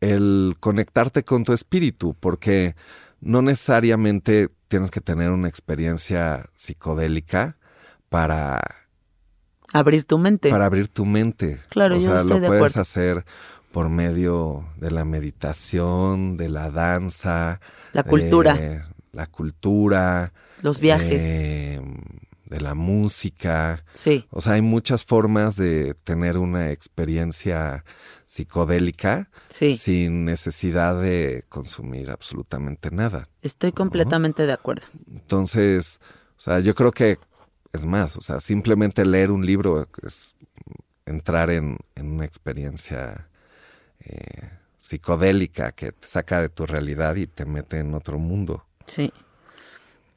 el conectarte con tu espíritu, porque no necesariamente tienes que tener una experiencia psicodélica para Abrir tu mente. para abrir tu mente. Claro, o yo sea, estoy lo de puedes acuerdo. hacer por medio de la meditación, de la danza, La cultura. de la cultura, Los viajes. eh, de la música. Sí, O sea, hay muchas formas de tener una experiencia psicodélica sí, sin necesidad de consumir absolutamente nada. estoy completamente de acuerdo. Entonces, o sea, yo creo que es más, o sea, simplemente leer un libro es entrar en, en una experiencia eh, psicodélica que te saca de tu realidad y te mete en otro mundo. Sí.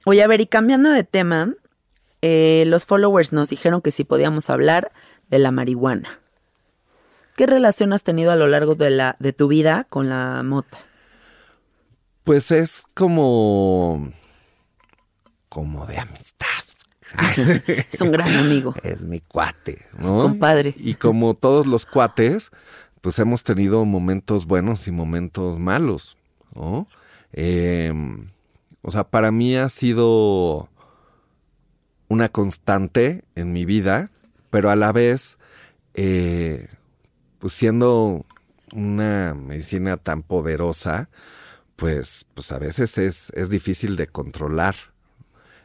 Oye, a ver, y cambiando de tema, eh, los followers nos dijeron que si podíamos hablar de la marihuana. ¿Qué relación has tenido a lo largo de, la, de tu vida con la mota? Pues es como como de amistad. Es un gran amigo, Es mi cuate, ¿no? compadre. Y como todos los cuates, pues hemos tenido momentos buenos y momentos malos, ¿no? Em, o sea, para mí ha sido una constante en mi vida, pero a la vez, eh, pues siendo una medicina tan poderosa, pues, pues a veces es, es difícil de controlar.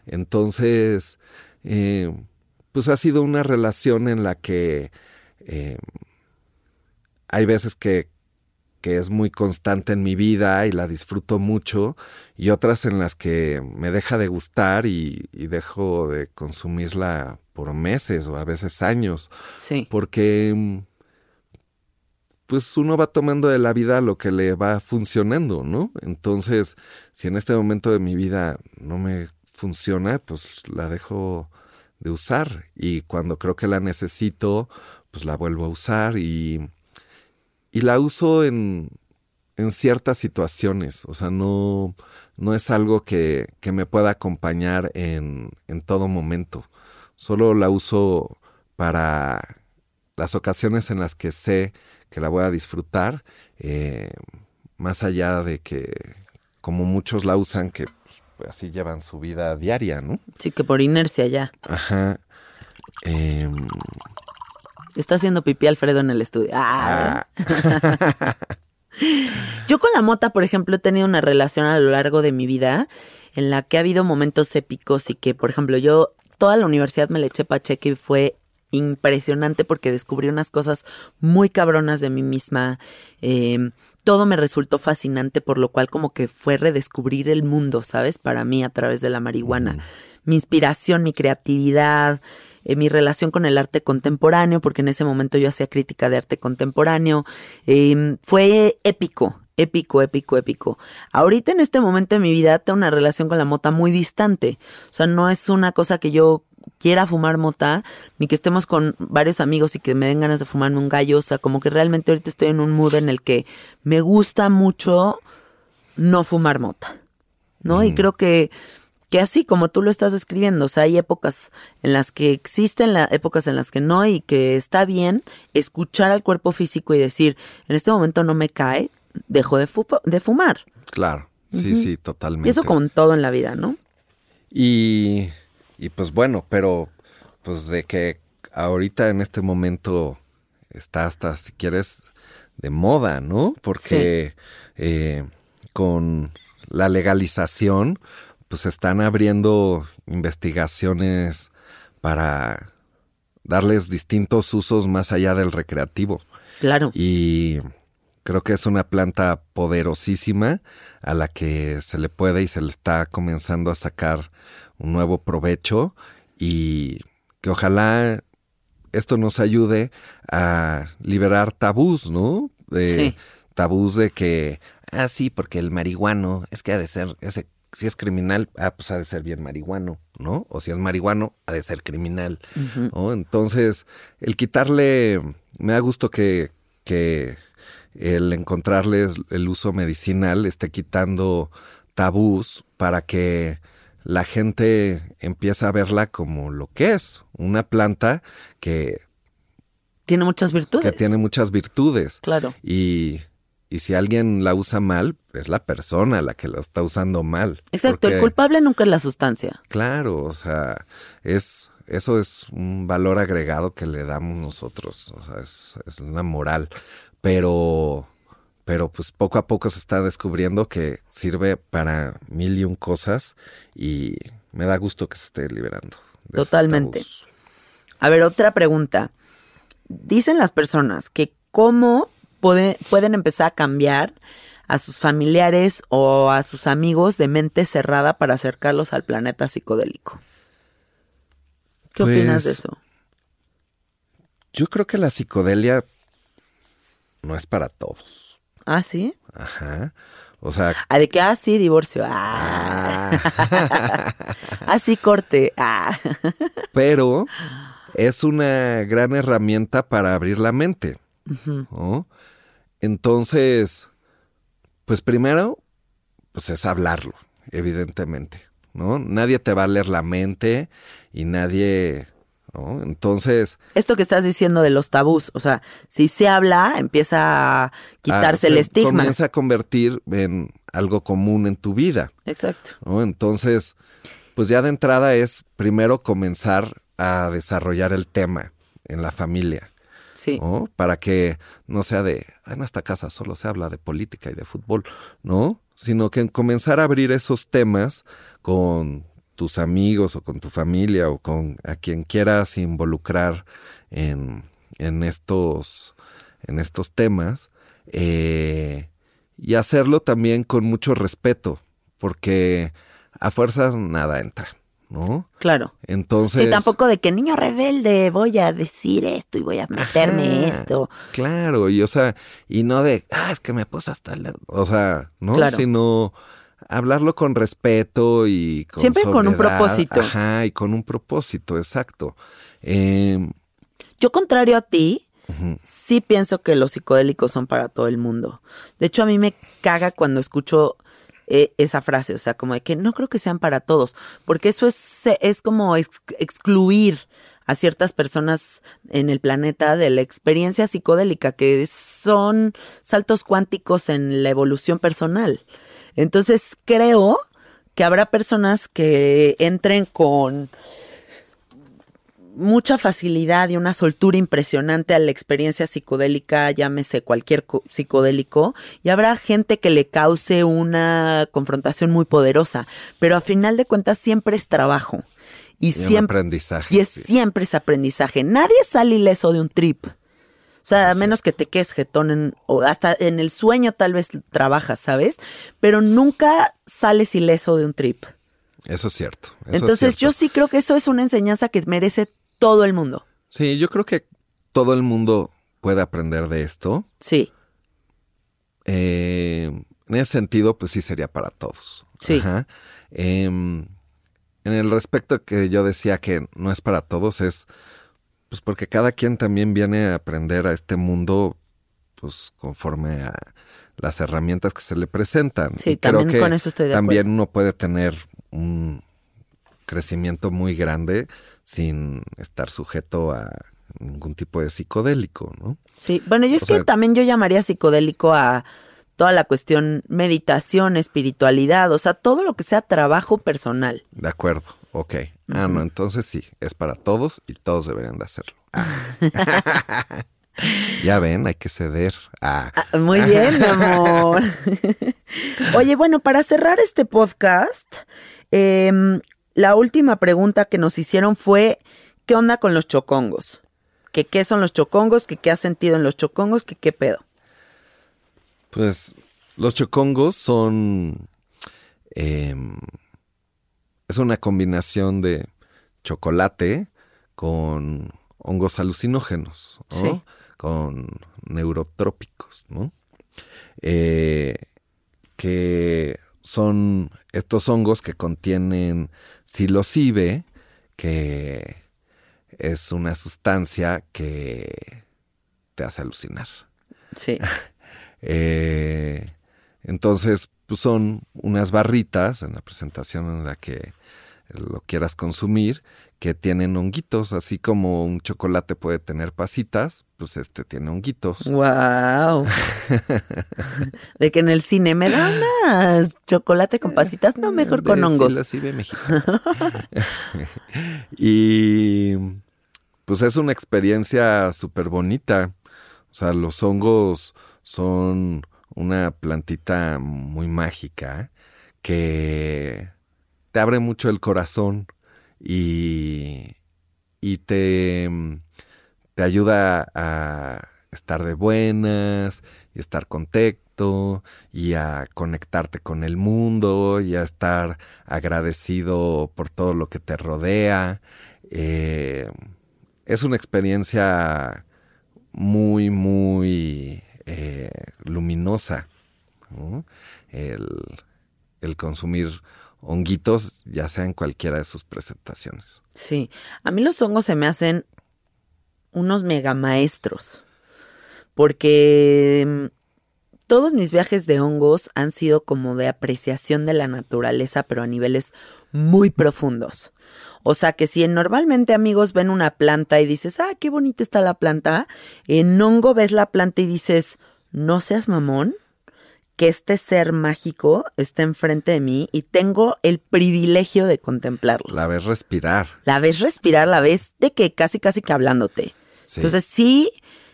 Entonces, eh, pues ha sido una relación en la que eh, hay veces que, que, es muy constante en mi vida y la disfruto mucho, y otras en las que me deja de gustar y, y dejo de consumirla por meses o a veces años. Sí. Porque pues uno va tomando de la vida lo que le va funcionando, ¿no? Entonces, si en este momento de mi vida no me funciona, pues la dejo de usar y cuando creo que la necesito, pues la vuelvo a usar y, y la uso en, en ciertas situaciones, o sea, no, no es algo que, que me pueda acompañar en, en todo momento, solo la uso para las ocasiones en las que sé que la voy a disfrutar, eh, más allá de que como muchos la usan, que pues, así llevan su vida diaria, ¿no? Sí, que por inercia ya. Ajá. Eh, Está haciendo pipí Alfredo en el estudio. Ah. ah. Yo con la mota, por ejemplo, he tenido una relación a lo largo de mi vida en la que ha habido momentos épicos y que, por ejemplo, yo toda la universidad me le eché pacheque y fue impresionante porque descubrí unas cosas muy cabronas de mí misma. Eh, todo me resultó fascinante, por lo cual como que fue redescubrir el mundo, ¿sabes? Para mí a través de la marihuana. Mi inspiración, mi creatividad, eh, mi relación con el arte contemporáneo, porque en ese momento yo hacía crítica de arte contemporáneo. Eh, fue épico, épico, épico, épico. Ahorita en este momento de mi vida tengo una relación con la mota muy distante. O sea, no es una cosa que yo quiera fumar mota, ni que estemos con varios amigos y que me den ganas de fumarme un gallo. O sea, como que realmente ahorita estoy en un mood en el que me gusta mucho no fumar mota. ¿No? Y creo que, que así como tú lo estás describiendo, o sea, hay épocas en las que existen, la, épocas en las que no, y que está bien escuchar al cuerpo físico y decir, en este momento no me cae, dejo de, fu de fumar. Claro, sí, sí, totalmente. Y eso con todo en la vida, ¿no? Y, y pues bueno, pero pues de que ahorita en este momento está hasta, si quieres, de moda, ¿no? Porque sí. eh, con la legalización, pues están abriendo investigaciones para darles distintos usos más allá del recreativo. Claro. Y creo que es una planta poderosísima a la que se le puede y se le está comenzando a sacar un nuevo provecho y que ojalá esto nos ayude a liberar tabús, ¿no? De, sí. Tabús de que, ah, sí, porque el marihuano es que ha de ser, ese, si es criminal, ah, pues ha de ser bien marihuano, ¿no? O si es marihuano, ha de ser criminal, uh -huh. ¿no? Entonces, el quitarle, me da gusto que, que el encontrarles el uso medicinal esté quitando tabús para que la gente empiece a verla como lo que es, una planta que tiene muchas virtudes. Que tiene muchas virtudes. Claro. Y, y si alguien la usa mal, es la persona la que la está usando mal. Exacto, porque, el culpable nunca es la sustancia. Claro, o sea, es eso es un valor agregado que le damos nosotros, o sea, es, es una moral, pero pero pues poco a poco se está descubriendo que sirve para mil y un cosas y me da gusto que se esté liberando. Totalmente. A ver, otra pregunta. Dicen las personas que cómo puede, pueden empezar a cambiar a sus familiares o a sus amigos de mente cerrada para acercarlos al planeta psicodélico. ¿Qué pues, opinas de eso? Yo creo que la psicodelia no es para todos. ¿Ah, sí? Ajá. O sea. Ah, de que, ah, sí, divorcio. Ah. ah. ah sí, corte. Ah. Pero es una gran herramienta para abrir la mente. Uh -huh. ¿no? Entonces, pues primero, pues es hablarlo, evidentemente. ¿No? Nadie te va a leer la mente y nadie. ¿no? Entonces... Esto que estás diciendo de los tabús, o sea, si se habla, empieza a quitarse ah, el estigma. Comienza a convertir en algo común en tu vida. Exacto. ¿no? Entonces, pues ya de entrada es primero comenzar a desarrollar el tema en la familia. Para que no sea de, en esta casa solo se habla de política y de fútbol, ¿no? Sino que comenzar a abrir esos temas con tus amigos o con tu familia o con a quien quieras involucrar en, en estos, en estos temas eh, y hacerlo también con mucho respeto, porque a fuerzas nada entra. ¿No? Claro. Entonces. Sí, tampoco de que niño rebelde voy a decir esto y voy a meterme esto. Claro, y o sea, y no de, ah, es que me puse hasta el. O sea, ¿no? Claro. Sino hablarlo con respeto y con Siempre con un propósito. Ajá, y con un propósito, exacto. Eh, Yo, contrario a ti, sí pienso que los psicodélicos son para todo el mundo. De hecho, a mí me caga cuando escucho eh, esa frase, o sea, como de que no creo que sean para todos, porque eso es, es como ex- excluir a ciertas personas en el planeta de la experiencia psicodélica, que son saltos cuánticos en la evolución personal. Entonces, creo que habrá personas que entren con mucha facilidad y una soltura impresionante a la experiencia psicodélica, llámese cualquier co- psicodélico, y habrá gente que le cause una confrontación muy poderosa, pero a final de cuentas siempre es trabajo y, y siempre aprendizaje. y es sí. siempre es aprendizaje. Nadie sale ileso de un trip. O sea, a menos que te quedes jetón en, o hasta en el sueño tal vez trabajas, ¿sabes? Pero nunca sales ileso de un trip. Eso es cierto. eso es Entonces yo sí creo que eso es una enseñanza que merece todo el mundo. Sí, yo creo que todo el mundo puede aprender de esto. Sí, Eh, en ese sentido, pues sí sería para todos. Sí. Ajá. Em, en el respecto que yo decía que no es para todos, es pues porque cada quien también viene a aprender a este mundo, pues conforme a las herramientas que se le presentan. Sí, Y creo también que con eso estoy de También acuerdo. uno puede tener un crecimiento muy grande sin estar sujeto a ningún tipo de psicodélico, ¿no? sí. Bueno, yo es que también yo llamaría psicodélico a toda la cuestión meditación, espiritualidad, o sea, todo lo que sea trabajo personal. De acuerdo, ok. Ah, no, entonces sí, es para todos y todos deberían de hacerlo. Ah. ya ven, hay que ceder. Ah, Ah, Muy bien, mi amor. Oye, bueno, para cerrar este podcast, em, la última pregunta que nos hicieron fue, ¿qué onda con los chocongos? ¿Que qué son los chocongos? ¿Que qué has sentido en los chocongos? ¿Que qué pedo? pues los chocongos son... em, es una combinación de chocolate con hongos alucinógenos, ¿no? Sí. Con neurotrópicos, ¿no? Eh, que son estos hongos que contienen psilocibe, que es una sustancia que te hace alucinar. Sí. Eh, entonces, pues son unas barritas en la presentación en la que lo quieras consumir, que tienen honguitos, así como un chocolate puede tener pasitas, pues este tiene honguitos. Wow. De que en el cine me da unas chocolate con pasitas, no, mejor con hongos. psilocibe mexicano. y pues es una experiencia súper bonita. O sea, los hongos son una plantita muy mágica que te abre mucho el corazón y, y te, te ayuda a estar de buenas y estar contento y a conectarte con el mundo y a estar agradecido por todo lo que te rodea. Eh, es una experiencia muy, muy eh, luminosa. ¿no? El, el consumir honguitos, ya sea en cualquiera de sus presentaciones. Sí. A mí los hongos se me hacen unos mega maestros. Porque mm, todos mis viajes de hongos han sido como de apreciación de la naturaleza, pero a niveles muy profundos. O sea que si normalmente amigos ven una planta y dices, ah, qué bonita está la planta, en hongo ves la planta y dices, no seas mamón, que este ser mágico está enfrente de mí y tengo el privilegio de contemplarlo. La ves respirar. La ves respirar, la ves de que casi, casi que hablándote. Sí. Entonces sí,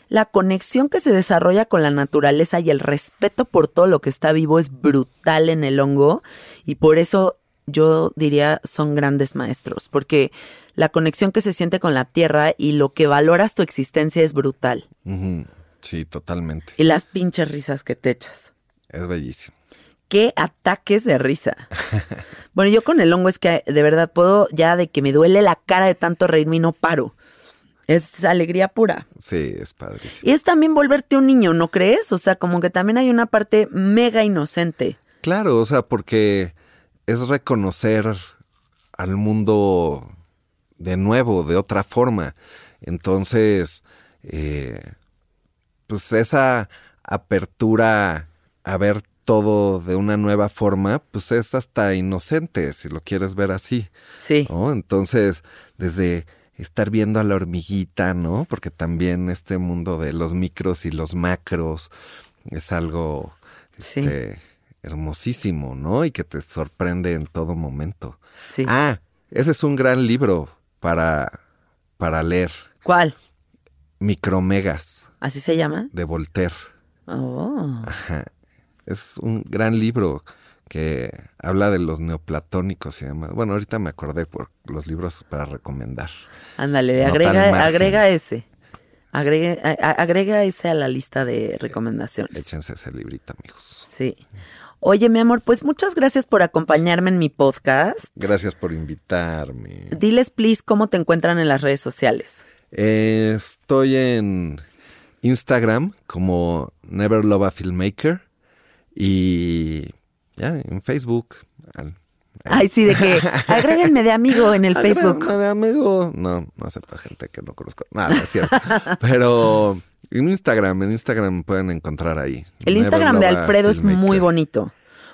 la conexión que se desarrolla con la naturaleza y el respeto por todo lo que está vivo es brutal en el hongo y por eso yo diría son grandes maestros, porque la conexión que se siente con la tierra y lo que valoras tu existencia es brutal. Sí, totalmente. Y las pinches risas que te echas. Es bellísimo. qué ataques de risa. Bueno, yo con el hongo es que de verdad puedo ya de que me duele la cara de tanto reírme y no paro. Es alegría pura. Sí, es padrísimo. Y es también volverte un niño, ¿no crees? O sea, como que también hay una parte mega inocente. Claro, o sea, porque es reconocer al mundo de nuevo, de otra forma. Entonces, eh, pues esa apertura a ver todo de una nueva forma, pues es hasta inocente, si lo quieres ver así. Sí. ¿no? Entonces, desde estar viendo a la hormiguita, ¿no? Porque también este mundo de los micros y los macros es algo Sí. este, hermosísimo, ¿no? Y que te sorprende en todo momento. Sí. Ah, ese es un gran libro para, para leer. ¿Cuál? Micromegas, ¿Así se llama? de Voltaire. Oh. Ajá. Es un gran libro que habla de los neoplatónicos y demás. Bueno, ahorita me acordé por los libros para recomendar. Ándale, agrega, agrega ese. Agrega, a- a- agrega ese a la lista de recomendaciones. Échense ese librito, amigos. Sí. Oye, mi amor, pues muchas gracias por acompañarme en mi podcast. Gracias por invitarme. Diles, please, cómo te encuentran en las redes sociales. Eh, estoy en Instagram como Never Love a Filmmaker y ya en Facebook. Al- Ay, sí, de que agréguenme de amigo en el Facebook. De amigo. No, no acepto gente que no conozco. No, no es cierto. Pero en Instagram, en Instagram pueden encontrar ahí. El Never Instagram de Alfredo es muy bonito.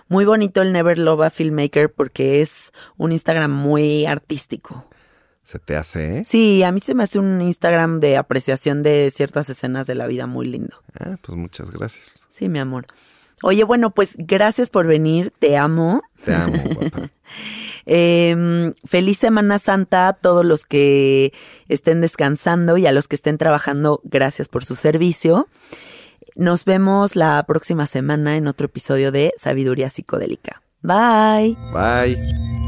Muy bonito el Never Love a Filmmaker porque es un Instagram muy artístico. Se te hace. Sí, a mí se me hace un Instagram de apreciación de ciertas escenas de la vida muy lindo. Ah, pues muchas gracias. Sí, mi amor. Oye, bueno, pues gracias por venir, te amo. Te amo, guapa. Eh, feliz Semana Santa a todos los que estén descansando y a los que estén trabajando, gracias por su servicio. Nos vemos la próxima semana en otro episodio de Sabiduría Psicodélica. Bye. Bye.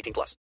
18 plus.